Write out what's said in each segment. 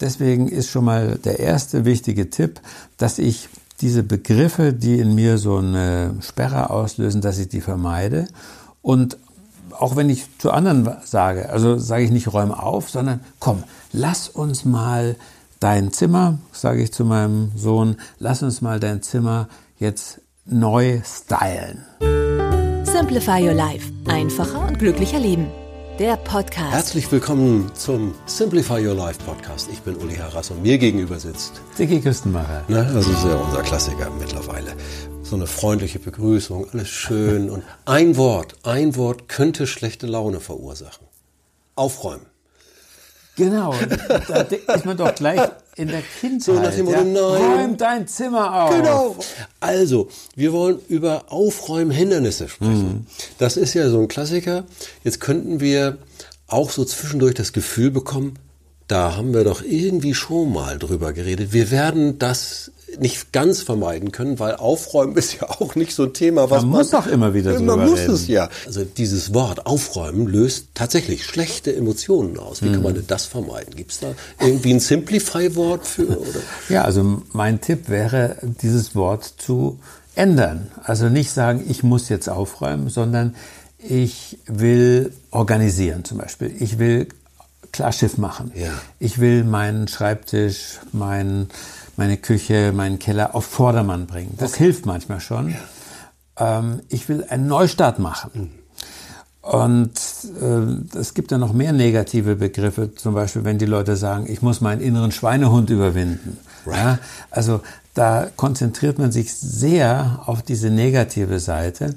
Deswegen ist schon mal der erste wichtige Tipp, dass ich diese Begriffe, die in mir so eine Sperre auslösen, dass ich die vermeide. Und auch wenn ich zu anderen sage, also sage ich nicht räum auf, sondern komm, lass uns mal dein Zimmer, sage ich zu meinem Sohn, lass uns mal dein Zimmer jetzt neu stylen. Simplify Your Life. Einfacher und glücklicher Leben der Podcast. Herzlich willkommen zum Simplify Your Life Podcast. Ich bin Uli Harras und mir gegenüber sitzt Dicky Küstenmacher. Ne, das ist ja unser Klassiker mittlerweile. So eine freundliche Begrüßung, alles schön und ein Wort, ein Wort könnte schlechte Laune verursachen. Aufräumen. Genau, da ist man doch gleich in der Kindheit. So nach dem Motto, nein. Räum dein Zimmer auf. Genau. Also, wir wollen über Aufräumhindernisse sprechen. Mhm. Das ist ja so ein Klassiker. Jetzt könnten wir auch so zwischendurch das Gefühl bekommen, da haben wir doch irgendwie schon mal drüber geredet. Wir werden das nicht ganz vermeiden können, weil Aufräumen ist ja auch nicht so ein Thema, was man, man muss doch immer wieder drüber Man muss reden. es ja. Also dieses Wort Aufräumen löst tatsächlich schlechte Emotionen aus. Wie mhm. kann man denn das vermeiden? Gibt es da irgendwie ein Simplify-Wort für? Oder? Ja, also mein Tipp wäre, dieses Wort zu ändern. Also nicht sagen, ich muss jetzt aufräumen, sondern ich will organisieren zum Beispiel. Ich will Klarschiff machen. Ja. Ich will meinen Schreibtisch, mein meine Küche, meinen Keller auf Vordermann bringen. Das okay. hilft manchmal schon. Ja. Ähm, ich will einen Neustart machen. Mhm. Und äh, es gibt ja noch mehr negative Begriffe, zum Beispiel wenn die Leute sagen, ich muss meinen inneren Schweinehund überwinden. Right. Ja, also da konzentriert man sich sehr auf diese negative Seite.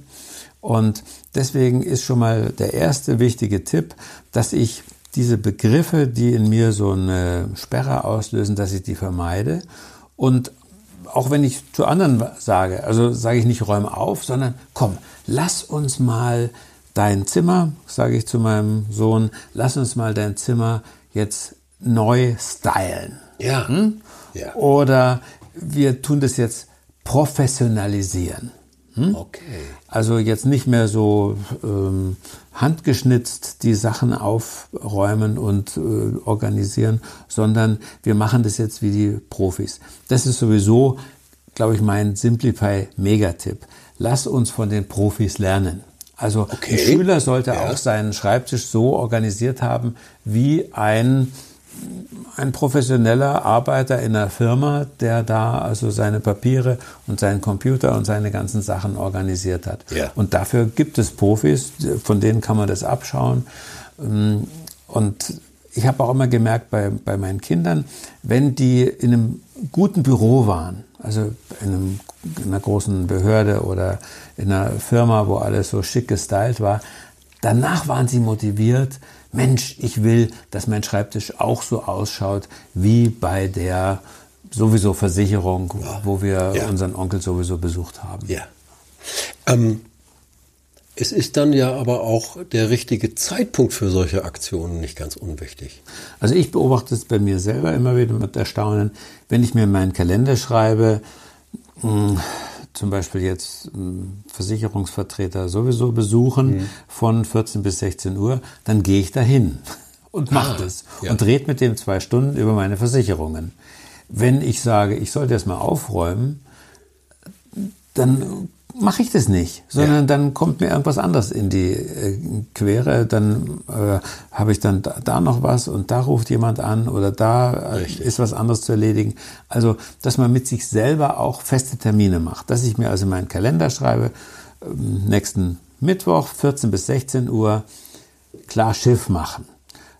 Und deswegen ist schon mal der erste wichtige Tipp, dass ich diese Begriffe, die in mir so eine Sperre auslösen, dass ich die vermeide und auch wenn ich zu anderen sage, also sage ich nicht räume auf, sondern komm, lass uns mal dein Zimmer, sage ich zu meinem Sohn, lass uns mal dein Zimmer jetzt neu stylen. Ja. Hm? ja. Oder wir tun das jetzt professionalisieren. Hm? Okay. Also jetzt nicht mehr so ähm, handgeschnitzt die Sachen aufräumen und äh, organisieren, sondern wir machen das jetzt wie die Profis. Das ist sowieso, glaube ich, mein Simplify-Megatipp. Lass uns von den Profis lernen. Also okay. ein Schüler sollte ja. auch seinen Schreibtisch so organisiert haben wie ein ein professioneller Arbeiter in einer Firma, der da also seine Papiere und seinen Computer und seine ganzen Sachen organisiert hat. Ja. Und dafür gibt es Profis, von denen kann man das abschauen. Ähm, und ich habe auch immer gemerkt bei, bei meinen Kindern, wenn die in einem guten Büro waren, also in, einem, in einer großen Behörde oder in einer Firma, wo alles so schick gestylt war, danach waren sie motiviert, Mensch, ich will, dass mein Schreibtisch auch so ausschaut wie bei der sowieso Versicherung, ja. wo wir ja. unseren Onkel sowieso besucht haben. Ja. Ähm, es ist dann ja aber auch der richtige Zeitpunkt für solche Aktionen nicht ganz unwichtig. Also ich beobachte es bei mir selber immer wieder mit Erstaunen, wenn ich mir meinen Kalender schreibe, mh, hm, zum Beispiel jetzt ähm, Versicherungsvertreter sowieso besuchen mhm. von 14 bis 16 Uhr, dann gehe ich dahin und mache ah, das ja. und rede mit dem zwei Stunden über meine Versicherungen. Wenn ich sage, ich sollte erst mal aufräumen, dann mache ich das nicht, sondern ja. dann kommt mir irgendwas anderes in die äh, Quere. Dann äh, habe ich dann da, da, noch was und da ruft jemand an oder da äh, ist was anderes zu erledigen. Also, dass man mit sich selber auch feste Termine macht. Dass ich mir also meinen Kalender schreibe, ähm, nächsten Mittwoch, 14 bis 16 Uhr, klar Schiff machen.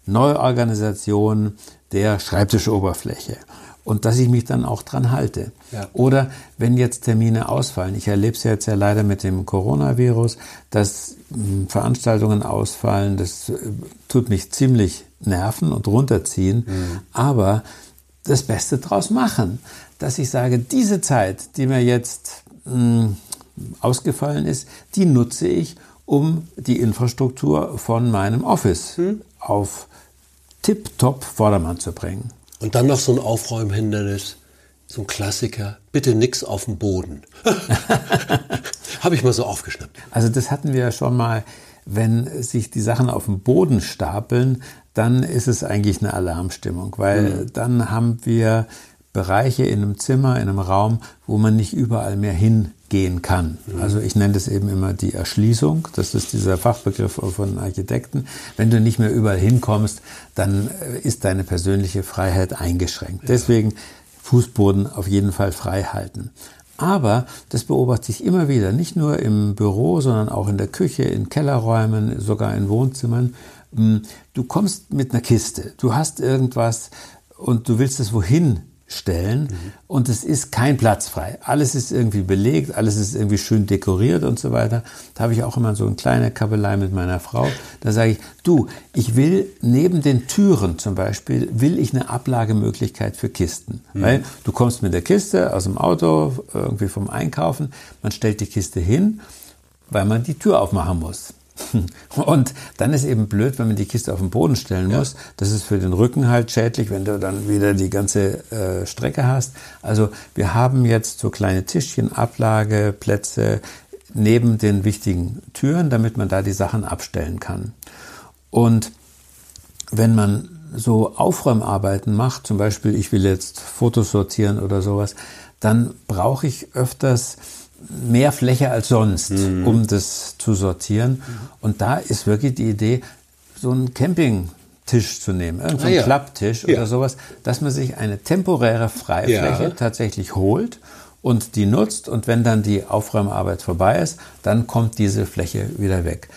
Neuorganisation der Schreibtischoberfläche und dass ich mich dann auch dran halte. Ja. Oder wenn jetzt Termine ausfallen, ich erlebe es jetzt ja leider mit dem Coronavirus, dass hm, Veranstaltungen ausfallen, das äh, tut mich ziemlich nerven und runterziehen, mhm. aber das Beste draus machen. Dass ich sage, diese Zeit, die mir jetzt mh, hm, ausgefallen ist, die nutze ich, um die Infrastruktur von meinem Office mhm. auf tipptopp Vordermann zu bringen. Und dann noch so ein Aufräumhindernis, so ein Klassiker, bitte nix auf dem Boden. Habe ich mal so aufgeschnappt. Also das hatten wir ja schon mal, wenn sich die Sachen auf dem Boden stapeln, dann ist es eigentlich eine Alarmstimmung, weil mhm. dann haben wir Bereiche in einem Zimmer, in einem Raum, wo man nicht überall mehr hingehen kann. Also ich nenne das eben immer die Erschließung. Das ist dieser Fachbegriff von Architekten. Wenn du nicht mehr überall hinkommst, dann äh, ist deine persönliche Freiheit eingeschränkt. Deswegen Fußboden auf jeden Fall frei halten. Aber das beobachte ich immer wieder, nicht nur im Büro, sondern auch in der Küche, in Kellerräumen, sogar in Wohnzimmern. Hm, du kommst mit einer Kiste, du hast irgendwas und du willst es wohin stellen mhm. und es ist kein Platz frei. Alles ist irgendwie belegt, alles ist irgendwie schön dekoriert und so weiter. Da habe ich auch immer so eine kleine Kabelei mit meiner Frau. Da sage ich, du, ich will neben den Türen zum Beispiel, will ich eine Ablagemöglichkeit für Kisten. Mhm. Weil du kommst mit der Kiste aus dem Auto, irgendwie vom Einkaufen, man stellt die Kiste hin, weil man die Tür aufmachen muss. Und dann ist eben blöd, wenn man die Kiste auf den Boden stellen muss. Ja. Das ist für den Rücken halt schädlich, wenn du dann wieder die ganze äh, Strecke hast. Also wir haben jetzt so kleine Tischchen, Ablageplätze neben den wichtigen Türen, damit man da die Sachen abstellen kann. Und wenn man so Aufräumarbeiten macht, zum Beispiel ich will jetzt Fotos sortieren oder sowas, dann brauche ich öfters mehr Fläche als sonst, mhm. um das zu sortieren. Und da ist wirklich die Idee, so einen Campingtisch zu nehmen, irgendeinen ah, ja. Klapptisch ja. oder sowas, dass man sich eine temporäre Freifläche ja. tatsächlich holt und die nutzt und wenn dann die Aufräumarbeit vorbei ist, dann kommt diese Fläche wieder weg.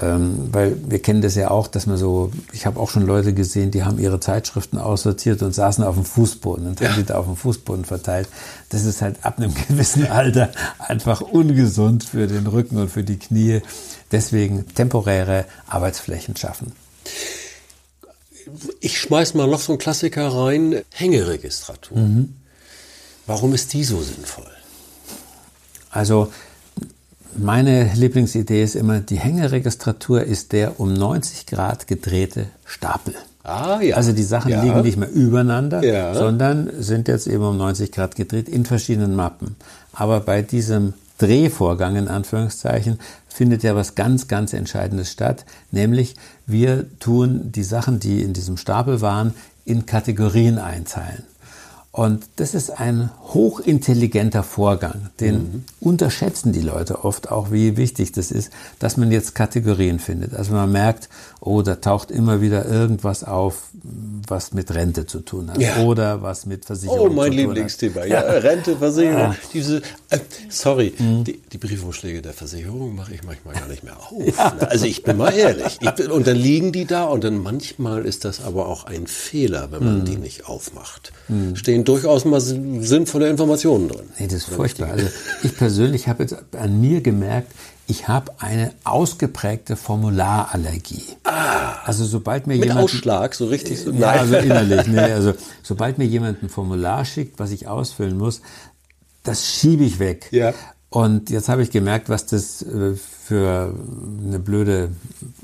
Ähm, weil wir kennen das ja auch, dass man so, ich habe auch schon Leute gesehen, die haben ihre Zeitschriften aussortiert und saßen auf dem Fußboden und haben die da auf dem Fußboden verteilt. Das ist halt ab einem gewissen Alter einfach ungesund für den Rücken und für die Knie. Deswegen temporäre Arbeitsflächen schaffen. Ich schmeiß mal noch so einen Klassiker rein, Hängeregistratur. Mhm. Warum ist die so sinnvoll? Also meine Lieblingsidee ist immer, die Hängeregistratur ist der um 90 Grad gedrehte Stapel. Ah, ja. Also die Sachen ja. liegen nicht mehr übereinander, ja. sondern sind jetzt eben um 90 Grad gedreht in verschiedenen Mappen. Aber bei diesem Drehvorgang in Anführungszeichen findet ja was ganz, ganz Entscheidendes statt, nämlich wir tun die Sachen, die in diesem Stapel waren, in Kategorien einteilen. Und das ist ein hochintelligenter Vorgang. Den mhm. unterschätzen die Leute oft auch, wie wichtig das ist, dass man jetzt Kategorien findet. Also man merkt, oh, da taucht immer wieder irgendwas auf, was mit Rente zu tun hat. Ja. Oder was mit Versicherung zu tun hat. Oh, mein Lieblingsthema. Ja, Rente, Versicherung. Ja. Diese, äh, sorry, mhm. die, die, Briefumschläge der Versicherung mache ich manchmal gar nicht mehr auf. Ja. Also ich bin mal ehrlich. Bin, und dann liegen die da und dann manchmal ist das aber auch ein Fehler, wenn man mhm. die nicht aufmacht. Mhm. Stehen durchaus mal sinnvolle Informationen drin. Nee, das ist furchtbar. Also ich persönlich habe jetzt an mir gemerkt, ich habe eine ausgeprägte Formularallergie. Ah, also sobald mir mit jemand Ausschlag so richtig so ja, also innerlich. Nee, also sobald mir jemand ein Formular schickt, was ich ausfüllen muss, das schiebe ich weg. Ja. Und jetzt habe ich gemerkt, was das äh, für eine blöde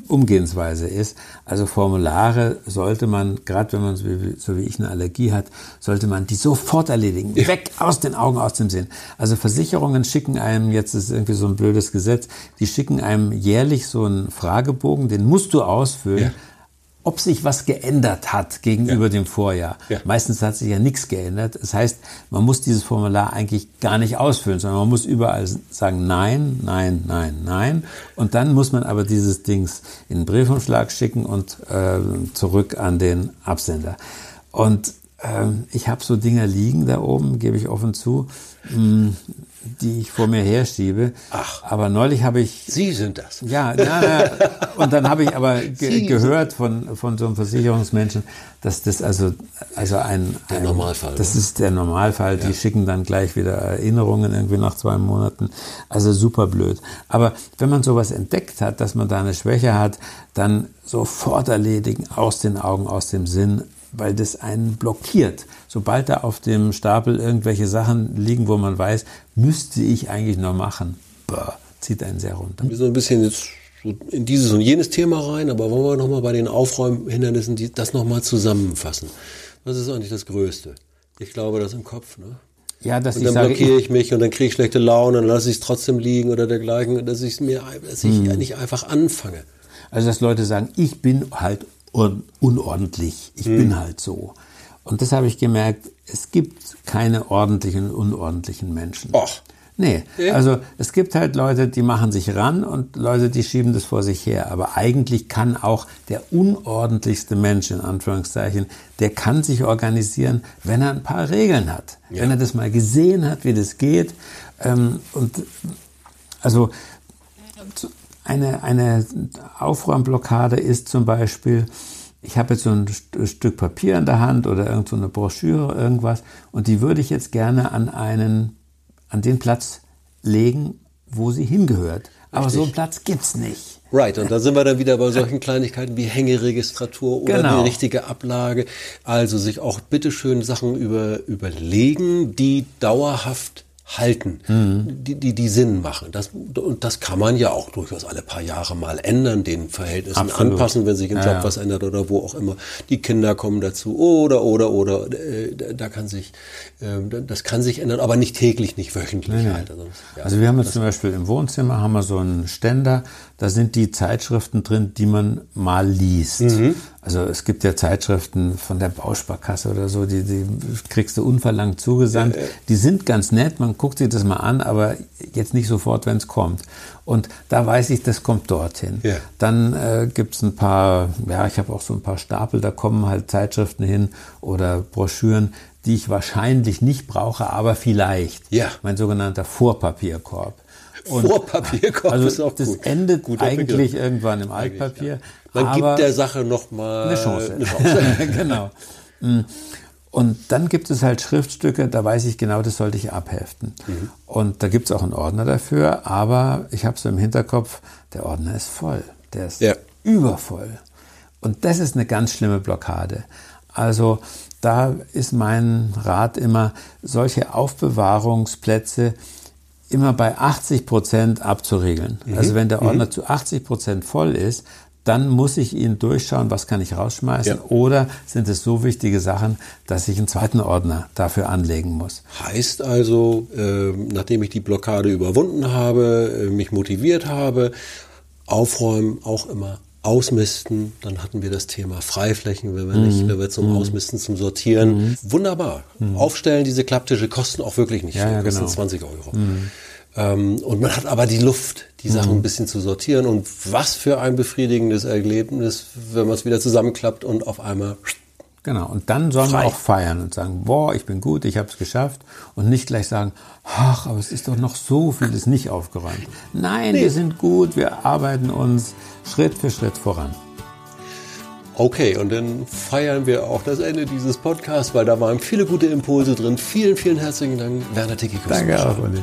Umgehensweise ist. Also Formulare sollte man, gerade wenn man so wie, ich eine Allergie hat, sollte man die sofort erledigen. Ja. Weg aus den Augen, aus dem Sinn. Also Versicherungen schicken einem, jetzt ist irgendwie so ein blödes Gesetz, die schicken einem jährlich so einen Fragebogen, den musst du ausfüllen. Ja ob sich was geändert hat gegenüber ja. dem Vorjahr. Ja. Meistens hat sich ja nichts geändert. Das heißt, man muss dieses Formular eigentlich gar nicht ausfüllen, sondern man muss überall sagen Nein, Nein, Nein, Nein. Und dann muss man aber dieses Dings in den Briefumschlag schicken und äh, zurück an den Absender. Und ähm, ich habe so Dinger liegen da oben, gebe ich offen zu. Die ich vor mir herschiebe. Ach. Aber neulich habe ich Sie sind das. ja, na, na, und dann habe ich aber ge gehört von, von so einem Versicherungsmenschen, dass das also, also ein, Der ein Normalfall, Das ne? ist der Normalfall. Die schicken dann gleich wieder Erinnerungen irgendwie nach zwei Monaten. Also super blöd. Aber wenn man sowas entdeckt hat, dass man da eine Schwäche hat, dann sofort erledigen, aus den Augen, aus dem Sinn, weil das einen blockiert. Sobald da auf dem Stapel irgendwelche Sachen liegen, wo man weiß, müsste ich eigentlich noch machen, boah, zieht einen sehr runter. Wir so ein bisschen jetzt in dieses und jenes Thema rein, aber wollen wir nochmal bei den Aufräumhindernissen die, das nochmal zusammenfassen. Was ist eigentlich das Größte? Ich glaube, das im Kopf, ne? Ja, dass Und ich dann sage, blockiere ich, ich mich und dann kriege ich schlechte Laune, dann lasse ich es trotzdem liegen oder dergleichen, dass ich mir, dass ich Hm. nicht einfach anfange. also dass Leute sagen, ich bin halt unordentlich, ich Hm. bin halt so. Und das habe ich gemerkt, es gibt keine ordentlichen und unordentlichen Menschen. Och. Nee, Nee? also es gibt halt Leute, die machen sich ran und Leute, die schieben das vor sich her. Aber eigentlich kann auch der unordentlichste Mensch, in Anführungszeichen, der kann sich organisieren, wenn er ein paar Regeln hat. Ja. Wenn er das mal gesehen hat, wie das geht. Ähm, und also eine, eine Aufräumblockade ist zum Beispiel, ich habe jetzt so ein St Stück Papier in der Hand oder irgend so eine Broschüre, irgendwas, und die würde ich jetzt gerne an einen, an den Platz legen, wo sie hingehört. Aber so einen Platz gibt's nicht. Right, und da sind wir dann wieder bei solchen Kleinigkeiten wie Hängeregistratur oder Genau. die richtige Ablage. Also sich auch bitteschön Sachen über, überlegen, die dauerhaft halten, Mhm. die, die, die Sinn machen. Das, und das kann man ja auch durchaus alle paar Jahre mal ändern, den Verhältnissen Absolut. anpassen, wenn sich im Job ja. was ändert oder wo auch immer. Die Kinder kommen dazu oder, oder, oder, äh, da- kann sich, äh, das kann sich ändern, aber nicht täglich, nicht wöchentlich halt. Also, ja. Also wir haben jetzt zum Beispiel im Wohnzimmer haben wir so einen Ständer, da sind die Zeitschriften drin, die man mal liest. Mhm. Also es gibt ja Zeitschriften von der Bausparkasse oder so, die, die kriegst du unverlangt zugesandt. Die sind ganz nett, man guckt sich das mal an, aber jetzt nicht sofort, wenn es kommt. Und da weiß ich, das kommt dorthin. Ja. Dann äh, gibt's ein paar, ja, ich habe auch so ein paar Stapel, da kommen halt Zeitschriften hin oder Broschüren, die ich wahrscheinlich nicht brauche, aber vielleicht. Ja. Mein sogenannter Vorpapierkorb. Und Vorpapierkorb also ist auch das gut. endet Guter eigentlich Begriff. irgendwann im Altpapier. Man aber gibt der Sache noch mal eine Chance. Eine Chance. genau. Mm. Und dann gibt es halt Schriftstücke, da weiß ich genau, das sollte ich abheften. Mhm. Und da gibt es auch einen Ordner dafür, aber ich habe so im Hinterkopf, der Ordner ist voll. Der ist Ja. übervoll. Und das ist eine ganz schlimme Blockade. Also da ist mein Rat immer, solche Aufbewahrungsplätze immer bei 80 Prozent abzuregeln. Also wenn der Ordner zu 80 Prozent voll ist, dann muss ich ihn durchschauen, was kann ich rausschmeißen Ja. oder sind es so wichtige Sachen, dass ich einen zweiten Ordner dafür anlegen muss. Heißt also, äh, nachdem ich die Blockade überwunden habe, äh, mich motiviert habe, aufräumen, auch immer ausmisten. Dann hatten wir das Thema Freiflächen, wenn wir nicht, wenn wir zum Ausmisten, zum Sortieren. Wunderbar. Aufstellen, diese Klapptische kosten auch wirklich nicht Ja, viel, ja, kosten genau. 20 Euro. Ähm, und man hat aber die Luft, die Sachen ein bisschen zu sortieren. Und was für ein befriedigendes Erlebnis, wenn man es wieder zusammenklappt und auf einmal Genau, und dann sollen Frei. wir auch feiern und sagen, boah, ich bin gut, ich habe es geschafft und nicht gleich sagen, ach, aber es ist doch noch so vieles nicht aufgeräumt. Nein, wir sind gut, wir arbeiten uns Schritt für Schritt voran. Okay, und dann feiern wir auch das Ende dieses Podcasts, weil da waren viele gute Impulse drin. Vielen, vielen herzlichen Dank, Werner Tickikus. Danke auch, Uli.